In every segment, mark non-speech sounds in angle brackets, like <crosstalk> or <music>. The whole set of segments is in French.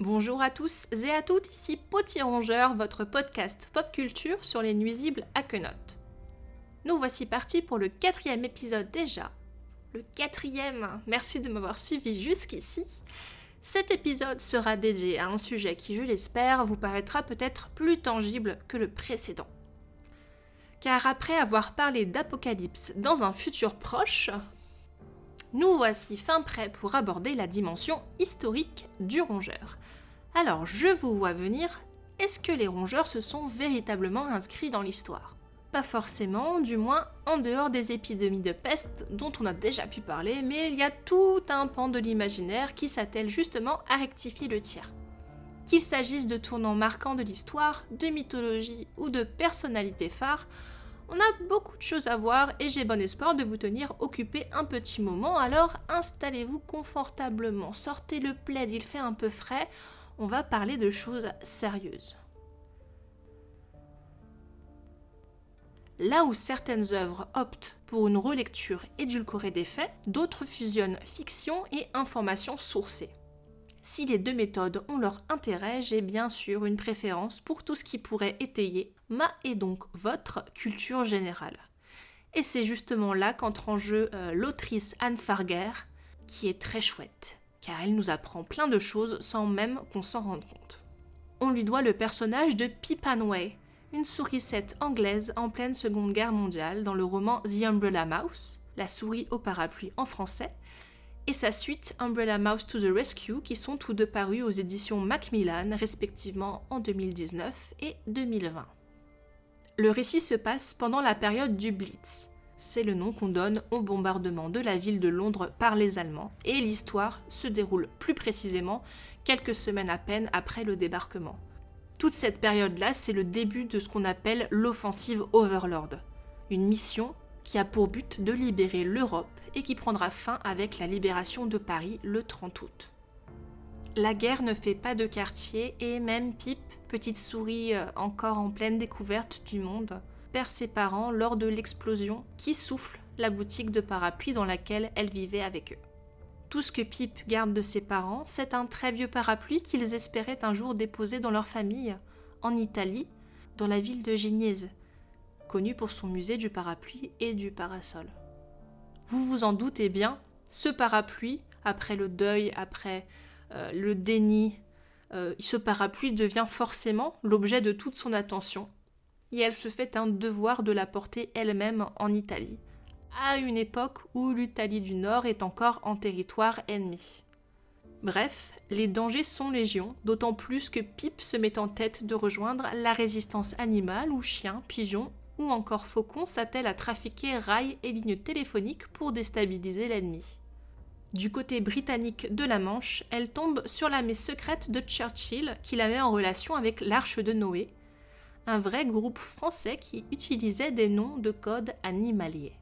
Bonjour à tous et à toutes, ici Poti Rongeur, votre podcast pop culture sur les nuisibles Haquenottes. Nous voici partis pour le quatrième épisode déjà. Le quatrième, merci de m'avoir suivi jusqu'ici. Cet épisode sera dédié à un sujet qui, je l'espère, vous paraîtra peut-être plus tangible que le précédent. Car après avoir parlé d'apocalypse dans un futur proche, nous voici fin prêts pour aborder la dimension historique du rongeur. Alors je vous vois venir, est-ce que les rongeurs se sont véritablement inscrits dans l'histoire? Pas forcément, du moins en dehors des épidémies de peste dont on a déjà pu parler, mais il y a tout un pan de l'imaginaire qui s'attelle justement à rectifier le tir. Qu'il s'agisse de tournants marquants de l'histoire, de mythologie ou de personnalités phares, on a beaucoup de choses à voir et j'ai bon espoir de vous tenir occupé un petit moment, alors installez-vous confortablement, sortez le plaid, il fait un peu frais, on va parler de choses sérieuses. Là où certaines œuvres optent pour une relecture édulcorée des faits, d'autres fusionnent fiction et information sourcée. Si les deux méthodes ont leur intérêt, j'ai bien sûr une préférence pour tout ce qui pourrait étayer ma et donc votre culture générale. Et c'est justement là qu'entre en jeu euh, l'autrice Anne Farguer, qui est très chouette, car elle nous apprend plein de choses sans même qu'on s'en rende compte. On lui doit le personnage de Pip Way, une sourisette anglaise en pleine Seconde Guerre mondiale dans le roman The Umbrella Mouse, la souris au parapluie en français, et sa suite Umbrella Mouse to the Rescue, qui sont tous deux parus aux éditions Macmillan, respectivement en 2019 et 2020. Le récit se passe pendant la période du Blitz. C'est le nom qu'on donne au bombardement de la ville de Londres par les Allemands, et l'histoire se déroule plus précisément quelques semaines à peine après le débarquement. Toute cette période-là, c'est le début de ce qu'on appelle l'offensive Overlord, une mission qui a pour but de libérer l'Europe et qui prendra fin avec la libération de Paris le 30 août. La guerre ne fait pas de quartier et même Pip, petite souris euh, encore en pleine découverte du monde, perd ses parents lors de l'explosion qui souffle la boutique de parapluies dans laquelle elle vivait avec eux. Tout ce que Pip garde de ses parents, c'est un très vieux parapluie qu'ils espéraient un jour déposer dans leur famille, en Italie, dans la ville de Gignese, connu pour son musée du parapluie et du parasol. Vous vous en doutez bien, ce parapluie, après le deuil, après euh, le déni, euh, ce parapluie devient forcément l'objet de toute son attention. Et elle se fait un devoir de la porter elle-même en Italie, à une époque où l'Italie du Nord est encore en territoire ennemi. Bref, les dangers sont légion, d'autant plus que Pip se met en tête de rejoindre la résistance animale où chiens, pigeons ou encore faucons s'attellent à trafiquer rails et lignes téléphoniques pour déstabiliser l'ennemi. Du côté britannique de la Manche, elle tombe sur la main secrète de Churchill qui la met en relation avec l'Arche de Noé, un vrai groupe français qui utilisait des noms de code animaliers.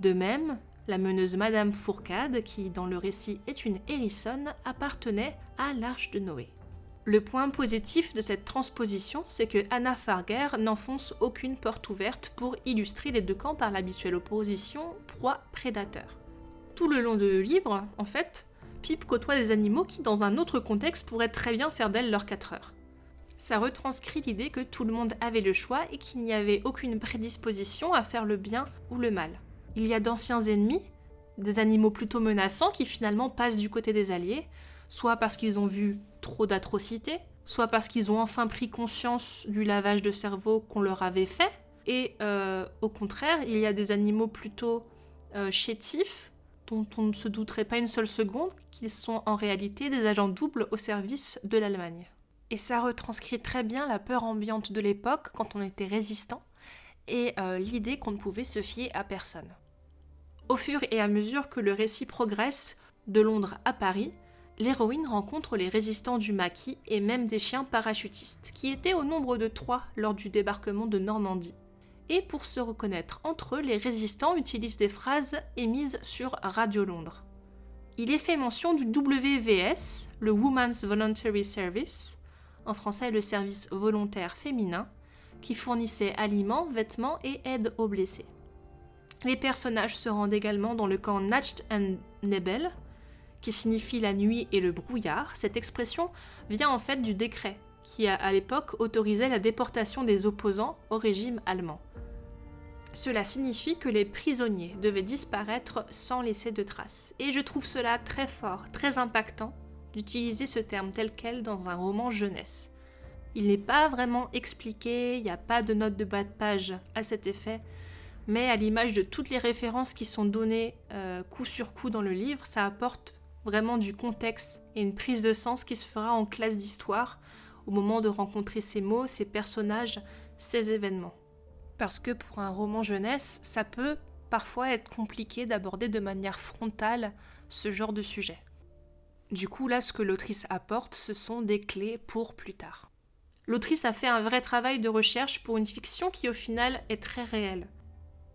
De même, la meneuse Madame Fourcade, qui dans le récit est une hérissonne, appartenait à l'Arche de Noé. Le point positif de cette transposition, c'est que Anna Farger n'enfonce aucune porte ouverte pour illustrer les deux camps par l'habituelle opposition proie-prédateur. Tout le long du livre, en fait, Pip côtoie des animaux qui, dans un autre contexte, pourraient très bien faire d'elle leurs 4 heures. Ça retranscrit l'idée que tout le monde avait le choix et qu'il n'y avait aucune prédisposition à faire le bien ou le mal. Il y a d'anciens ennemis, des animaux plutôt menaçants qui finalement passent du côté des alliés, soit parce qu'ils ont vu trop d'atrocités, soit parce qu'ils ont enfin pris conscience du lavage de cerveau qu'on leur avait fait, et euh, au contraire, il y a des animaux plutôt euh, chétifs, dont on ne se douterait pas une seule seconde qu'ils sont en réalité des agents doubles au service de l'Allemagne. Et ça retranscrit très bien la peur ambiante de l'époque quand on était résistant, et euh, l'idée qu'on ne pouvait se fier à personne. Au fur et à mesure que le récit progresse de Londres à Paris, l'héroïne rencontre les résistants du maquis et même des chiens parachutistes, qui étaient au nombre de trois lors du débarquement de Normandie. Et pour se reconnaître entre eux, les résistants utilisent des phrases émises sur Radio Londres. Il est fait mention du WVS, le Women's Voluntary Service, en français le service volontaire féminin, qui fournissait aliments, vêtements et aide aux blessés. Les personnages se rendent également dans le camp Nacht and Nebel, signifie la nuit et le brouillard, cette expression vient en fait du décret qui à l'époque autorisait la déportation des opposants au régime allemand. Cela signifie que les prisonniers devaient disparaître sans laisser de traces. Et je trouve cela très fort, très impactant d'utiliser ce terme tel quel dans un roman jeunesse. Il n'est pas vraiment expliqué, il n'y a pas de note de bas de page à cet effet, mais à l'image de toutes les références qui sont données euh, coup sur coup dans le livre, ça apporte vraiment du contexte et une prise de sens qui se fera en classe d'histoire au moment de rencontrer ces mots, ces personnages, ces événements. Parce que pour un roman jeunesse, ça peut parfois être compliqué d'aborder de manière frontale ce genre de sujet. Du coup, là, ce que l'autrice apporte, ce sont des clés pour plus tard. L'autrice a fait un vrai travail de recherche pour une fiction qui, au final, est très réelle.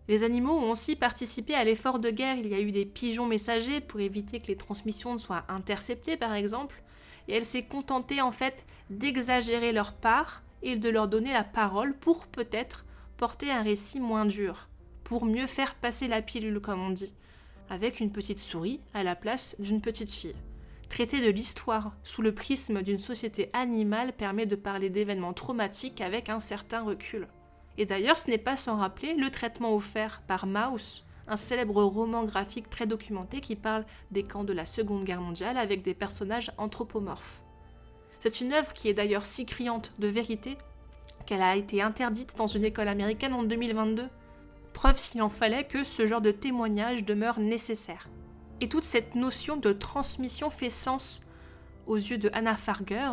Les animaux ont aussi participé à l'effort de guerre. Il y a eu des pigeons messagers pour éviter que les transmissions ne soient interceptées, par exemple. Et elle s'est contentée, en fait, d'exagérer leur part et de leur donner la parole pour peut-être porter un récit moins dur, pour mieux faire passer la pilule, comme on dit, avec une petite souris à la place d'une petite fille. Traiter de l'histoire sous le prisme d'une société animale permet de parler d'événements traumatiques avec un certain recul. Et d'ailleurs, ce n'est pas sans rappeler le traitement offert par Maus, un célèbre roman graphique très documenté qui parle des camps de la Seconde Guerre mondiale avec des personnages anthropomorphes. C'est une œuvre qui est d'ailleurs si criante de vérité qu'elle a été interdite dans une école américaine en 2022. Preuve s'il en fallait que ce genre de témoignage demeure nécessaire. Et toute cette notion de transmission fait sens aux yeux de Anna Farger,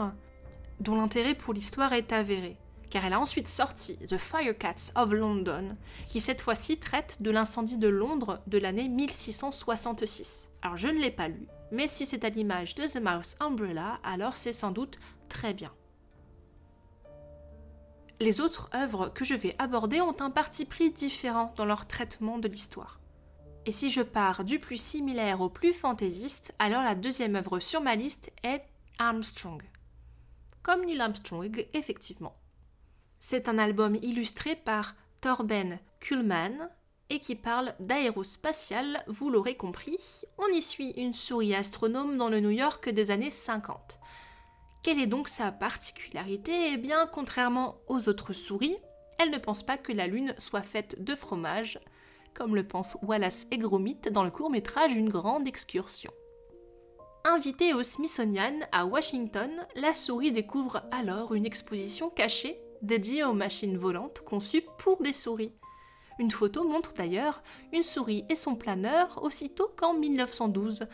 dont l'intérêt pour l'histoire est avéré, car elle a ensuite sorti The Firecats of London, qui cette fois-ci traite de l'incendie de Londres de l'année 1666. Alors je ne l'ai pas lu, mais si c'est à l'image de The Mouse Umbrella, alors c'est sans doute très bien. Les autres œuvres que je vais aborder ont un parti pris différent dans leur traitement de l'histoire. Et si je pars du plus similaire au plus fantaisiste, alors la deuxième œuvre sur ma liste est Armstrong. Comme Neil Armstrong, effectivement. C'est un album illustré par Torben Kuhlmann et qui parle d'aérospatial, vous l'aurez compris. On y suit une souris astronome dans le New York des années 50. Quelle est donc sa particularité? Eh bien, contrairement aux autres souris, elle ne pense pas que la Lune soit faite de fromage, comme le pense Wallace et Gromit dans le court métrage Une grande excursion. Invitée au Smithsonian à Washington, la souris découvre alors une exposition cachée dédiée aux machines volantes conçues pour des souris. Une photo montre d'ailleurs une souris et son planeur aussitôt qu'en 1912.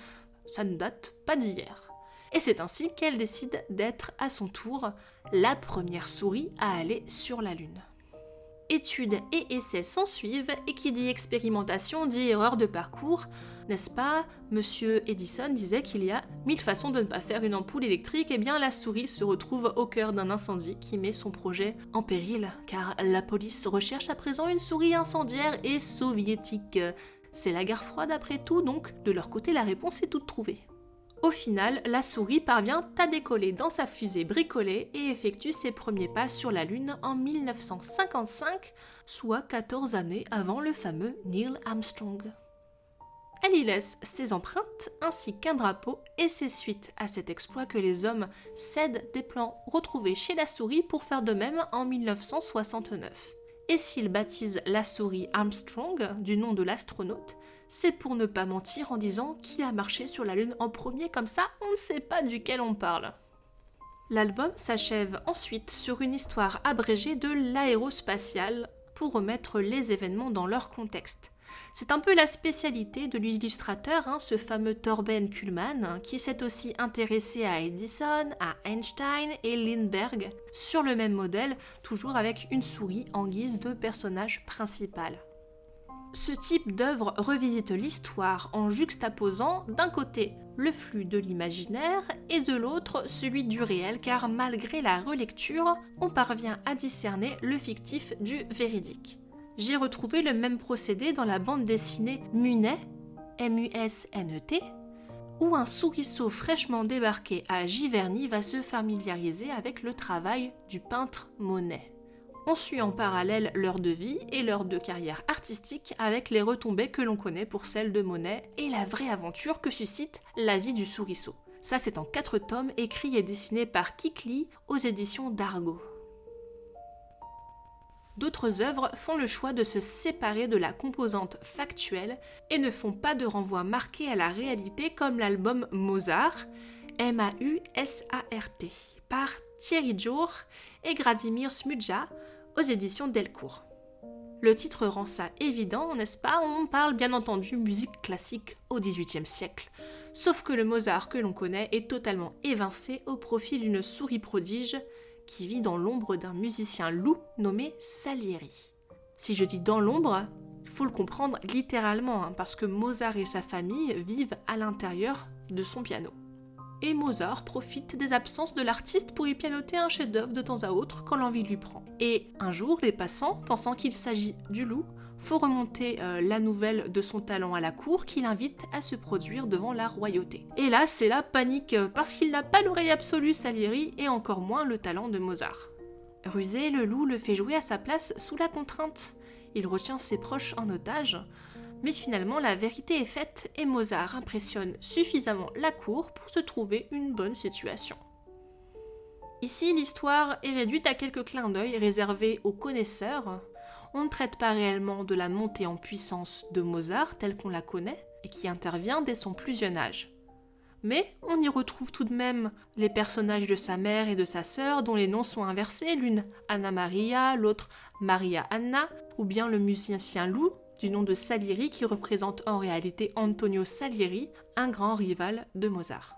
Ça ne date pas d'hier. Et c'est ainsi qu'elle décide d'être à son tour la première souris à aller sur la Lune études et essais s'ensuivent, et qui dit expérimentation dit erreur de parcours, n'est-ce pas? Monsieur Edison disait qu'il y a mille façons de ne pas faire une ampoule électrique, et bien la souris se retrouve au cœur d'un incendie qui met son projet en péril, car la police recherche à présent une souris incendiaire et soviétique. C'est la guerre froide après tout, donc de leur côté la réponse est toute trouvée. Au final, la souris parvient à décoller dans sa fusée bricolée et effectue ses premiers pas sur la Lune en 1955, soit 14 années avant le fameux Neil Armstrong. Elle y laisse ses empreintes ainsi qu'un drapeau et c'est suite à cet exploit que les hommes cèdent des plans retrouvés chez la souris pour faire de même en 1969. Et s'ils baptisent la souris Armstrong du nom de l'astronaute, c'est pour ne pas mentir en disant qu'il a marché sur la Lune en premier, comme ça on ne sait pas duquel on parle. L'album s'achève ensuite sur une histoire abrégée de l'aérospatiale pour remettre les événements dans leur contexte. C'est un peu la spécialité de l'illustrateur, hein, ce fameux Torben Kuhlmann, qui s'est aussi intéressé à Edison, à Einstein et Lindbergh, sur le même modèle, toujours avec une souris en guise de personnage principal. Ce type d'œuvre revisite l'histoire en juxtaposant d'un côté le flux de l'imaginaire et de l'autre celui du réel car malgré la relecture, on parvient à discerner le fictif du véridique. J'ai retrouvé le même procédé dans la bande dessinée Munet, M-U-S-N-E-T, où un souriceau fraîchement débarqué à Giverny va se familiariser avec le travail du peintre Monet. On suit en parallèle leur de vie et leur de carrière artistique avec les retombées que l'on connaît pour celle de Monet et la vraie aventure que suscite la vie du souriceau. Ça c'est en quatre tomes écrits et dessinés par Kikli aux éditions d'Argo. D'autres œuvres font le choix de se séparer de la composante factuelle et ne font pas de renvoi marqué à la réalité comme l'album Mozart, M-A-U-S-A-R-T, par Thierry Jour et Grazimir Smudja aux éditions Delcourt. Le titre rend ça évident, n'est-ce pas? On parle bien entendu musique classique au XVIIIe siècle. Sauf que le Mozart que l'on connaît est totalement évincé au profit d'une souris prodige qui vit dans l'ombre d'un musicien loup nommé Salieri. Si je dis dans l'ombre, il faut le comprendre littéralement, hein, parce que Mozart et sa famille vivent à l'intérieur de son piano. Et Mozart profite des absences de l'artiste pour y pianoter un chef-d'œuvre de temps à autre quand l'envie lui prend. Et un jour, les passants, pensant qu'il s'agit du loup, faut remonter euh, la nouvelle de son talent à la cour qui l'invite à se produire devant la royauté. Et là, c'est la panique euh, parce qu'il n'a pas l'oreille absolue Salieri et encore moins le talent de Mozart. Rusé, le loup le fait jouer à sa place sous la contrainte. Il retient ses proches en otage, mais finalement la vérité est faite et Mozart impressionne suffisamment la cour pour se trouver une bonne situation. Ici, l'histoire est réduite à quelques clins d'œil réservés aux connaisseurs, on ne traite pas réellement de la montée en puissance de Mozart telle qu'on la connaît et qui intervient dès son plus jeune âge. Mais on y retrouve tout de même les personnages de sa mère et de sa sœur dont les noms sont inversés, l'une Anna Maria, l'autre Maria Anna, ou bien le musicien Lou du nom de Salieri qui représente en réalité Antonio Salieri, un grand rival de Mozart.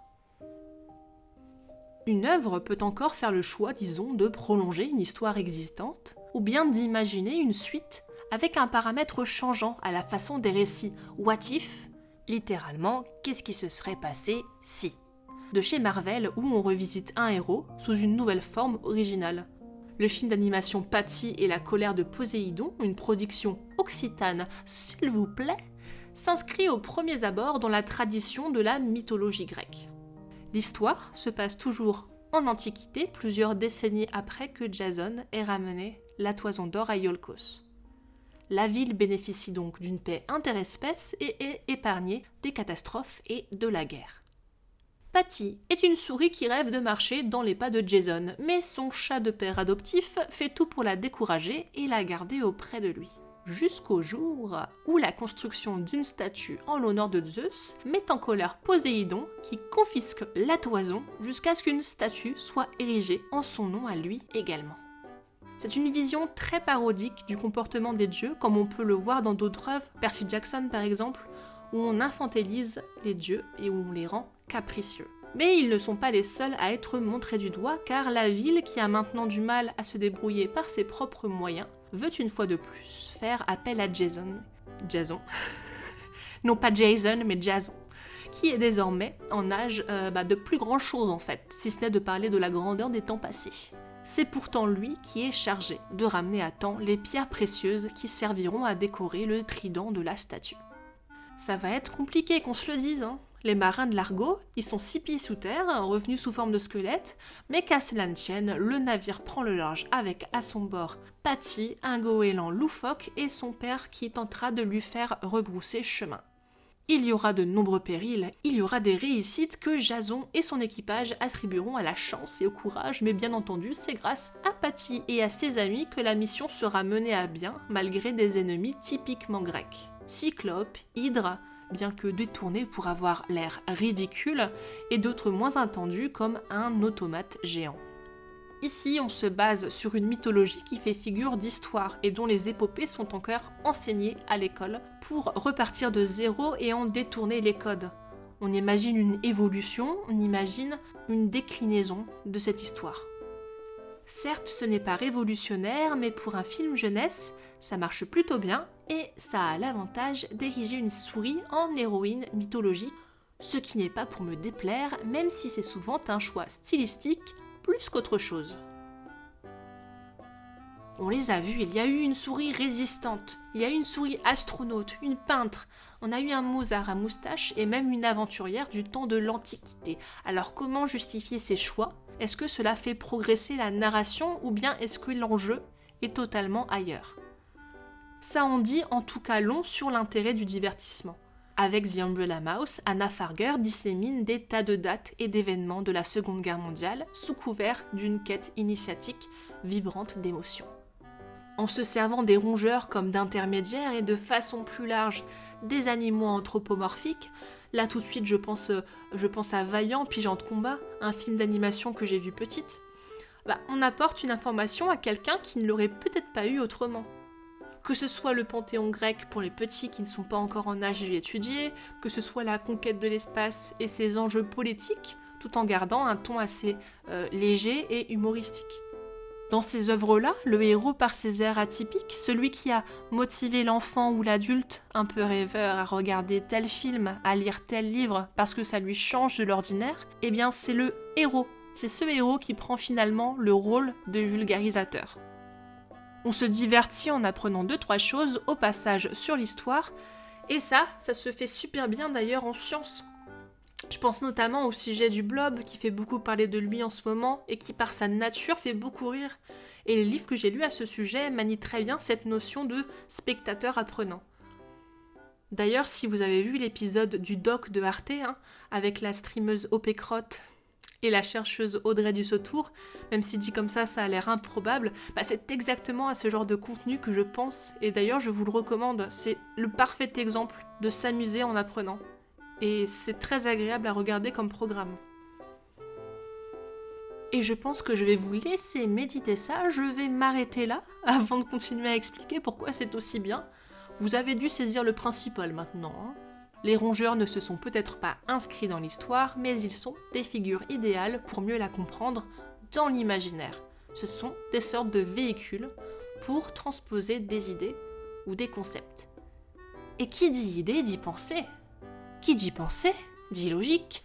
Une œuvre peut encore faire le choix, disons, de prolonger une histoire existante, ou bien d'imaginer une suite avec un paramètre changeant à la façon des récits what if, littéralement qu'est-ce qui se serait passé si? De chez Marvel où on revisite un héros sous une nouvelle forme originale. Le film d'animation Patty et la colère de Poséidon, une production occitane, s'il vous plaît, s'inscrit aux premiers abords dans la tradition de la mythologie grecque. L'histoire se passe toujours en Antiquité, plusieurs décennies après que Jason ait ramené la toison d'or à Iolcos. La ville bénéficie donc d'une paix interespèces et est épargnée des catastrophes et de la guerre. Patty est une souris qui rêve de marcher dans les pas de Jason, mais son chat de père adoptif fait tout pour la décourager et la garder auprès de lui. Jusqu'au jour où la construction d'une statue en l'honneur de Zeus met en colère Poséidon qui confisque la toison jusqu'à ce qu'une statue soit érigée en son nom à lui également. C'est une vision très parodique du comportement des dieux, comme on peut le voir dans d'autres œuvres, Percy Jackson par exemple, où on infantélise les dieux et où on les rend capricieux. Mais ils ne sont pas les seuls à être montrés du doigt, car la ville, qui a maintenant du mal à se débrouiller par ses propres moyens, veut une fois de plus faire appel à Jason. Jason. <laughs> non pas Jason, mais Jason qui est désormais en âge euh, bah, de plus grand chose en fait, si ce n'est de parler de la grandeur des temps passés. C'est pourtant lui qui est chargé de ramener à temps les pierres précieuses qui serviront à décorer le trident de la statue. Ça va être compliqué qu'on se le dise, hein. Les marins de l'Argo, ils sont six pieds sous terre, revenus sous forme de squelette, mais qu'à cela le navire prend le large avec à son bord Patty, un goéland loufoque et son père qui tentera de lui faire rebrousser chemin. Il y aura de nombreux périls, il y aura des réussites que Jason et son équipage attribueront à la chance et au courage, mais bien entendu, c'est grâce à Patty et à ses amis que la mission sera menée à bien malgré des ennemis typiquement grecs. Cyclope, Hydre, bien que détournés pour avoir l'air ridicule, et d'autres moins attendus comme un automate géant. Ici, on se base sur une mythologie qui fait figure d'histoire et dont les épopées sont encore enseignées à l'école pour repartir de zéro et en détourner les codes. On imagine une évolution, on imagine une déclinaison de cette histoire. Certes, ce n'est pas révolutionnaire, mais pour un film jeunesse, ça marche plutôt bien et ça a l'avantage d'ériger une souris en héroïne mythologique, ce qui n'est pas pour me déplaire, même si c'est souvent un choix stylistique plus qu'autre chose. On les a vus, il y a eu une souris résistante, il y a eu une souris astronaute, une peintre, on a eu un Mozart à moustache et même une aventurière du temps de l'Antiquité. Alors comment justifier ces choix? Est-ce que cela fait progresser la narration ou bien est-ce que l'enjeu est totalement ailleurs? Ça en dit en tout cas long sur l'intérêt du divertissement. Avec The Umbrella Mouse, Anna Farger dissémine des tas de dates et d'événements de la Seconde Guerre mondiale sous couvert d'une quête initiatique vibrante d'émotions. En se servant des rongeurs comme d'intermédiaires et de façon plus large des animaux anthropomorphiques, là tout de suite je pense, je pense à Vaillant, Pigeon de combat, un film d'animation que j'ai vu petite, bah, on apporte une information à quelqu'un qui ne l'aurait peut-être pas eu autrement. Que ce soit le panthéon grec pour les petits qui ne sont pas encore en âge de l'étudier, que ce soit la conquête de l'espace et ses enjeux politiques, tout en gardant un ton assez euh, léger et humoristique. Dans ces œuvres-là, le héros par ses airs atypiques, celui qui a motivé l'enfant ou l'adulte un peu rêveur à regarder tel film, à lire tel livre parce que ça lui change de l'ordinaire, eh bien c'est le héros. C'est ce héros qui prend finalement le rôle de vulgarisateur. On se divertit en apprenant deux trois choses au passage sur l'histoire, et ça, ça se fait super bien d'ailleurs en sciences. Je pense notamment au sujet du blob qui fait beaucoup parler de lui en ce moment et qui par sa nature fait beaucoup rire. Et les livres que j'ai lus à ce sujet manient très bien cette notion de spectateur apprenant. D'ailleurs, si vous avez vu l'épisode du doc de Arte, hein, avec la streameuse Opécrotte et la chercheuse Audrey Dussautour, même si dit comme ça, ça a l'air improbable, bah c'est exactement à ce genre de contenu que je pense, et d'ailleurs je vous le recommande, c'est le parfait exemple de s'amuser en apprenant. Et c'est très agréable à regarder comme programme. Et je pense que je vais vous laisser méditer ça, je vais m'arrêter là <laughs> avant de continuer à expliquer pourquoi c'est aussi bien. Vous avez dû saisir le principal maintenant. Hein les rongeurs ne se sont peut-être pas inscrits dans l'histoire, mais ils sont des figures idéales pour mieux la comprendre dans l'imaginaire. Ce sont des sortes de véhicules pour transposer des idées ou des concepts. Et qui dit idée dit pensée. Qui dit pensée dit logique.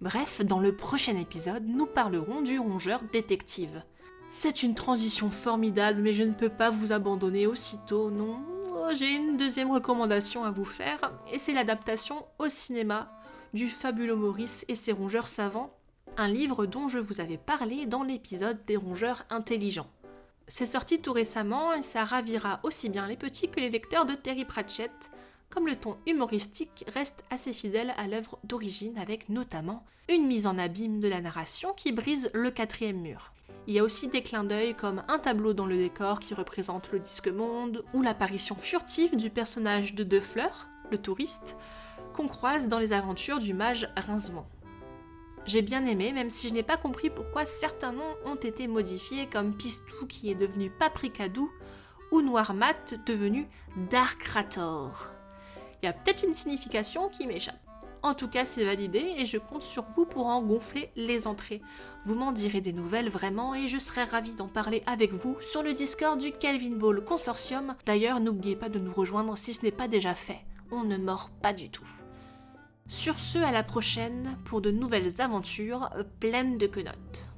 Bref, dans le prochain épisode, nous parlerons du rongeur détective. C'est une transition formidable, mais je ne peux pas vous abandonner aussitôt, non j'ai une deuxième recommandation à vous faire, et c'est l'adaptation au cinéma du fabuleux Maurice et ses rongeurs savants, un livre dont je vous avais parlé dans l'épisode des rongeurs intelligents. C'est sorti tout récemment et ça ravira aussi bien les petits que les lecteurs de Terry Pratchett, comme le ton humoristique reste assez fidèle à l'œuvre d'origine avec notamment une mise en abîme de la narration qui brise le quatrième mur. Il y a aussi des clins d'œil comme un tableau dans le décor qui représente le disque monde, ou l'apparition furtive du personnage de Deux Fleurs, le touriste, qu'on croise dans les aventures du mage Rincement. J'ai bien aimé, même si je n'ai pas compris pourquoi certains noms ont été modifiés, comme Pistou qui est devenu Paprikadou, ou Noir Mat devenu Dark Rator. Il y a peut-être une signification qui m'échappe. En tout cas, c'est validé et je compte sur vous pour en gonfler les entrées. Vous m'en direz des nouvelles vraiment et je serai ravie d'en parler avec vous sur le Discord du Calvin Ball Consortium. D'ailleurs, n'oubliez pas de nous rejoindre si ce n'est pas déjà fait. On ne mord pas du tout. Sur ce, à la prochaine pour de nouvelles aventures pleines de quenottes.